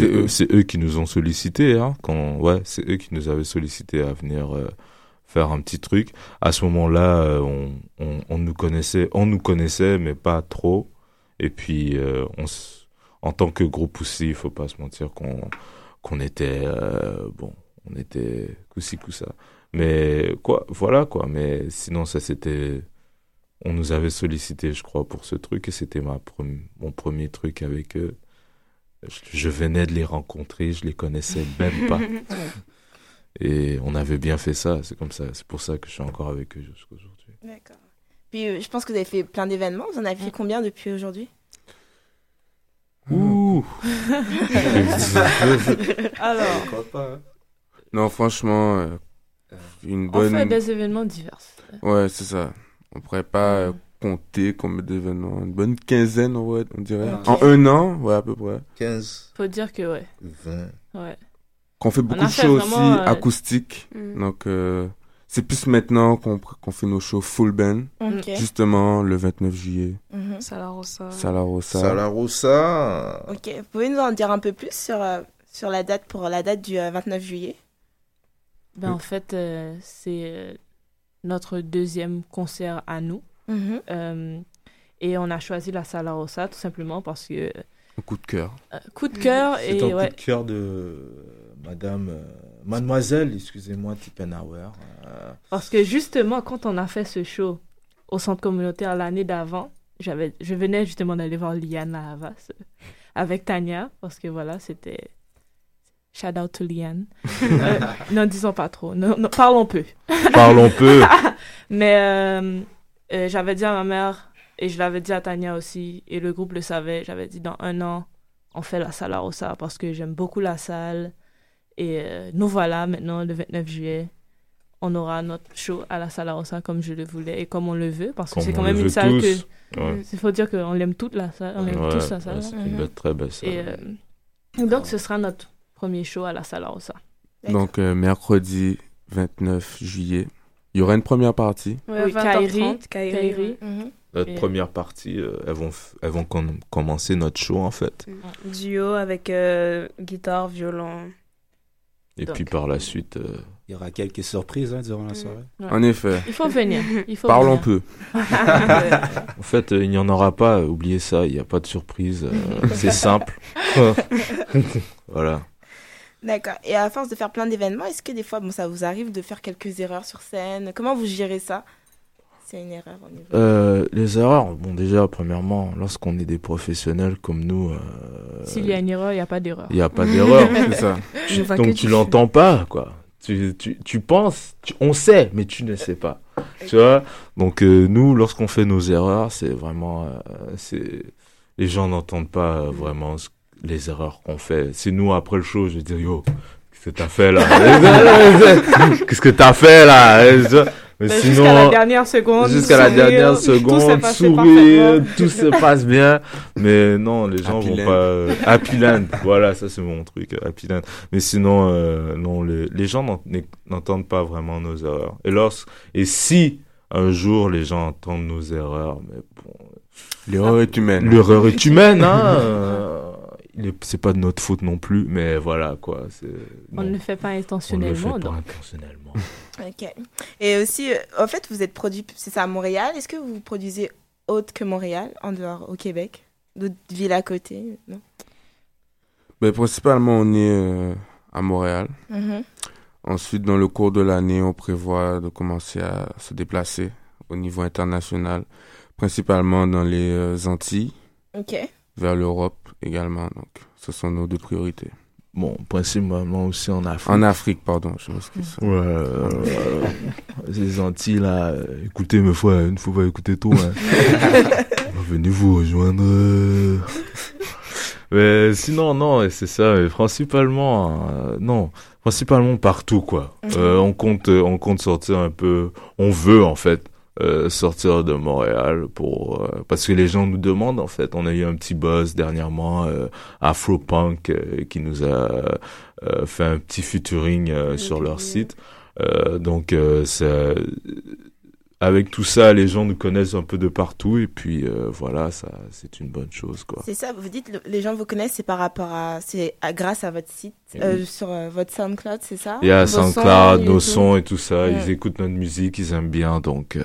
eux, eux. c'est eux qui nous ont sollicité. Hein, quand, ouais, c'est eux qui nous avaient sollicité à venir euh, faire un petit truc. À ce moment-là, euh, on, on, on nous connaissait, on nous connaissait, mais pas trop. Et puis, euh, on, s- en tant que groupe aussi, il faut pas se mentir qu'on qu'on était euh, bon, on était coussi coussa. Mais quoi, voilà quoi. Mais sinon, ça c'était on nous avait sollicité, je crois, pour ce truc, et c'était ma mon premier truc avec eux. Je, je venais de les rencontrer, je les connaissais même pas. Et on avait bien fait ça, c'est comme ça, c'est pour ça que je suis encore avec eux jusqu'à aujourd'hui. D'accord. Puis euh, je pense que vous avez fait plein d'événements. Vous en avez fait combien depuis aujourd'hui? Ouh Alors, Non, franchement, euh, une on bonne. fait des événements divers. Ouais, c'est ça. On pourrait pas euh, compter combien d'événements. Une bonne quinzaine, on dirait. En un an, ouais, à peu près. 15, Faut dire que, ouais. 20. Ouais. Qu'on fait beaucoup de shows aussi euh, acoustiques. Mm. Donc, euh, c'est plus maintenant qu'on qu'on fait nos shows full band. Justement, le 29 juillet. Mhm. Salarossa. Salarossa. Salarossa. Ok. Vous pouvez nous en dire un peu plus sur, euh, sur la date pour la date du euh, 29 juillet? Ben, en fait, euh, c'est euh, notre deuxième concert à nous. Mhm. Euh, et on a choisi la Sala Rossa tout simplement parce que. Un coup de cœur. euh, coup de cœur C'est et un ouais. coup de cœur de euh, Madame, euh, Mademoiselle, excusez-moi, Tippenhauer. euh, Parce que justement, quand on a fait ce show au centre communautaire l'année d'avant, j'avais, je venais justement d'aller voir Liane à Havas avec Tania, parce que voilà, c'était. Shout out to Liane. Euh, N'en disons pas trop. Non, non, parlons peu. Parlons peu. Mais euh, euh, j'avais dit à ma mère, et je l'avais dit à Tania aussi, et le groupe le savait, j'avais dit dans un an, on fait la salle à Rossa parce que j'aime beaucoup la salle. Et euh, nous voilà maintenant, le 29 juillet, on aura notre show à la salle à Rossa comme je le voulais et comme on le veut, parce que Comme c'est quand même une salle tous. que. Ouais. Il faut dire qu'on l'aime toute la salle, on aime Ouais, tous la salle. c'est une belle- très belle salle. Et euh, donc ce sera notre premier show à la salle Rossa. Donc, euh, mercredi 29 juillet. Il y aura une première partie. Ouais, Oui, 20h30, Kairi. Kairi. Mhm. Notre Et- première partie, euh, elles vont, elles vont com- commencer notre show en fait. Duo avec euh, guitare, violon. Et Donc. puis par la suite, euh, Il y aura quelques surprises hein, durant la soirée. Ouais. En effet. Il faut venir. Il faut Parlons venir. peu. en fait, euh, il n'y en aura pas. Oubliez ça, il n'y a pas de surprise. euh, c'est simple. voilà. D'accord. Et à force de faire plein d'événements, est-ce que des fois, bon, ça vous arrive de faire quelques erreurs sur scène? Comment vous gérez ça? C'est une erreur au niveau. Euh, les erreurs, bon déjà, premièrement, lorsqu'on est des professionnels comme nous, euh, S'il y a une erreur, il n'y a pas d'erreur. il n'y a pas d'erreur. C'est ça. Donc tu tu l'entends pas, quoi. Tu, tu, tu penses, tu- on sait, mais tu ne sais pas. Tu vois? Donc, euh, nous, lorsqu'on fait nos erreurs, c'est vraiment. euh, c'est Les gens n'entendent pas euh, vraiment ce- les erreurs qu'on fait. C'est nous, après le show, je vais dire Yo, qu'est-ce que t'as fait là? Qu'est-ce que t'as fait là? Mais Ben, sinon, jusqu'à la dernière seconde, jusqu'à la sourire, dernière seconde, sourire, tout se passe bien. Mais non, les gens Happy vont Land. pas. euh, Happy Land, voilà, ça c'est mon truc, euh, Happy Land. Mais sinon, euh, non, les, les gens n'ent- n'entendent pas vraiment nos erreurs. Et lors, et si un jour les gens entendent nos erreurs, mais bon, L'erreur est humaine. L'erreur est humaine, hein. c'est pas de notre faute non plus, mais voilà quoi. c'est- On ne le fait pas on ne le intentionnellement. fait pas intentionnellement. Ok. Et aussi, euh, en fait, vous êtes produit, c'est ça, à Montréal. Est-ce que vous produisez autre que Montréal, en dehors, au Québec? D'autres villes à côté Non? Mais principalement, on est euh, à Montréal. Mhm. Ensuite, dans le cours de l'année, on prévoit de commencer à se déplacer au niveau international, principalement dans les euh, Antilles, Ok. vers l'Europe également. Donc, ce sont nos deux priorités. Bon, principalement aussi en Afrique. En Afrique, pardon, je m'excuse. Ouais, euh, les Antilles là, écoutez mes frères, il ne faut pas écouter tout. Hein. Venez vous rejoindre. Mais sinon, non, et c'est ça, mais principalement, euh, non, principalement partout quoi. Mhm. Euh, on compte, on compte sortir un peu, on veut en fait euh, sortir de Montréal pour euh, parce que les gens nous demandent en fait. On a eu un petit buzz dernièrement, euh, Afropunk euh, qui nous a euh, fait un petit featuring euh, sur leur site. Euh, donc euh, ça- avec tout ça, les gens nous connaissent un peu de partout et puis euh, voilà, ça c'est une bonne chose quoi. C'est ça, vous dites, le- les gens vous connaissent, c'est par rapport à. C'est à- grâce à votre site, euh, Oui. sur euh, votre SoundCloud, c'est ça? Il y a SoundCloud, nos sons et tout ça, Ouais. ils écoutent notre musique, ils aiment bien donc. euh,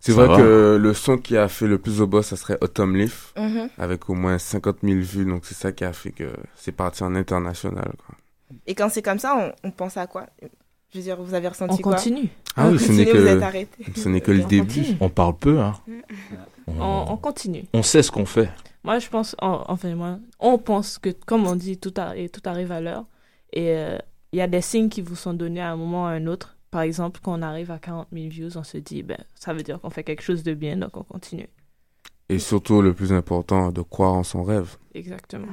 C'est vrai va. que le son qui a fait le plus au boss, ça serait Autumn Leaf, Mhm. avec au moins 50 000 vues. Donc, c'est ça qui a fait que c'est parti en international. Quoi. Et quand c'est comme ça, on, on pense à quoi? Je veux dire, vous avez ressenti On quoi continue. Ah oui, On ce continue, n'est que- Vous êtes arrêté. ce n'est que le On début. continue. On parle peu, hein. On, on continue. On sait ce qu'on fait. Moi, je pense, en- enfin, moi, on pense que, comme on dit, tout, arri- tout arrive à l'heure. Et euh, il y a des signes qui vous sont donnés à un moment ou à un autre. Par exemple, quand on arrive à 40 000 views, on se dit, ben, ça veut dire qu'on fait quelque chose de bien, donc on continue. Et surtout, le plus important, de croire en son rêve. Exactement.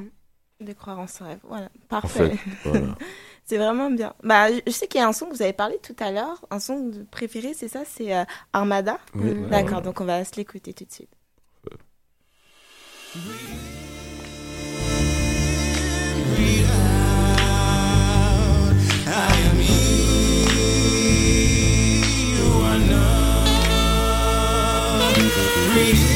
De croire en son rêve. Voilà, parfait. fait, voilà. c'est vraiment bien. Bah, je- sais qu'il y a un son que vous avez parlé tout à l'heure. Un son de- préféré, c'est ça? C'est euh, Armada Oui. D'accord, Ouais. donc on va se l'écouter tout de suite. I am he who I know. Breathe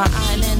my island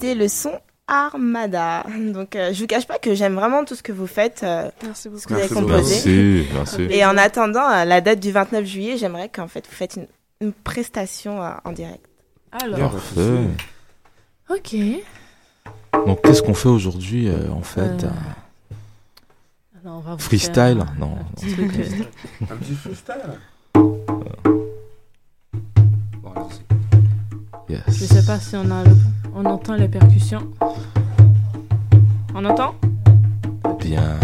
C'était le son Armada. Donc, euh, je vous cache pas que j'aime vraiment tout ce que vous faites, euh, Merci ce que vous avez Merci composé. beaucoup. Merci, merci. Et en attendant euh, la date du 29 juillet, j'aimerais qu'en fait vous faites une, une prestation euh, en direct. Alors, Parfait. ok. Donc, qu'est-ce qu'on fait aujourd'hui, euh, en fait Euh, euh, Alors, on va vous Freestyle? faire Non. un petit truc, euh, Un petit freestyle Yes. Je sais pas si on a le- on entend les percussions. On entend? Bien.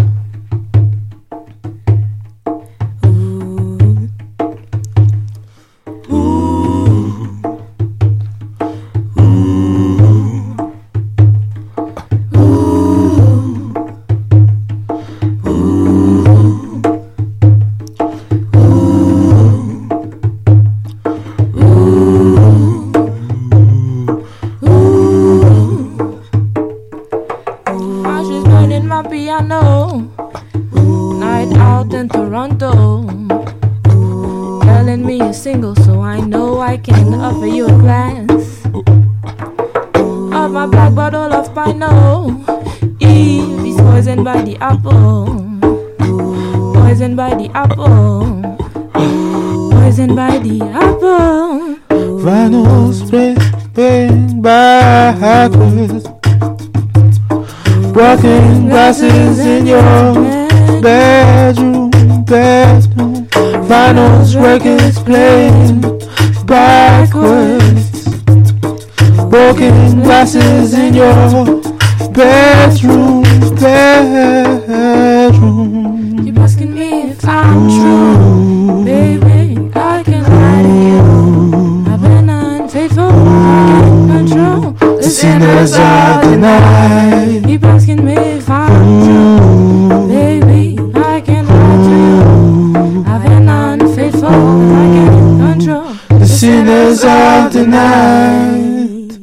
Bedroom, bedroom. Vinyl records playing backwards. Broken glasses in your bedroom, bedroom. Keep asking me if I'm true, baby. I can lie to you. I've been unfaithful, I can't control the sinners of the night. Keep asking me if I'm mm. true, sinners of the night.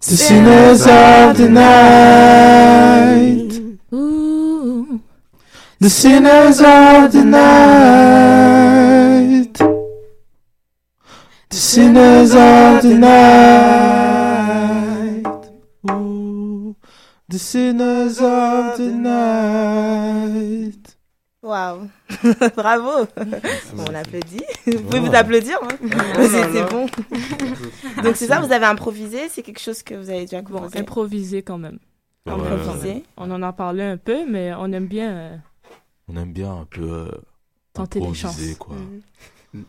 The sinners of the night. The sinners of the night. The sinners of the night. Ooh. The sinners of the night. Waouh Bravo On applaudit. Vous pouvez vous applaudir hein Oh C'est bon. Donc c'est ça, vous avez improvisé? C'est quelque chose que vous avez déjà Bon, composé improvisé quand même. Ouais. Improvisé. On en a parlé un peu, mais on aime bien. euh, On aime bien un peu euh, Tenter les chances. quoi.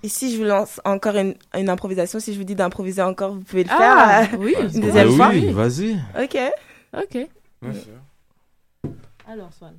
Et si je vous lance encore une, une improvisation, si je vous dis d'improviser encore, vous pouvez le Ah, faire euh, oui. une deuxième Ah fois oui, vas-y. Ok. Ok. Ouais, c'est vrai. Alors, Swan.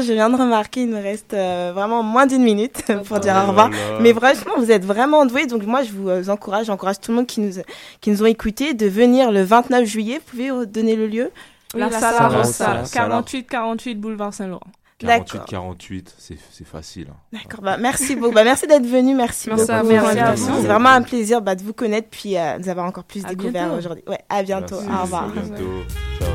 je viens de remarquer, il me reste euh, vraiment moins d'une minute pour dire au revoir. Mais franchement, vous êtes vraiment doués. Donc moi, je vous euh, encourage, j'encourage tout le monde qui nous, qui nous ont écoutés de venir le 29 juillet. Vous pouvez donner le lieu? La, salle, salle, salle, 48 48 boulevard Saint-Laurent. 48 48, c'est facile. D'accord, bah, merci beaucoup. Bah, merci d'être venu, merci, merci beaucoup. Merci C'est vraiment un plaisir bah, de vous connaître puis euh, d'avoir encore plus découvert aujourd'hui. À bientôt. Au revoir. À.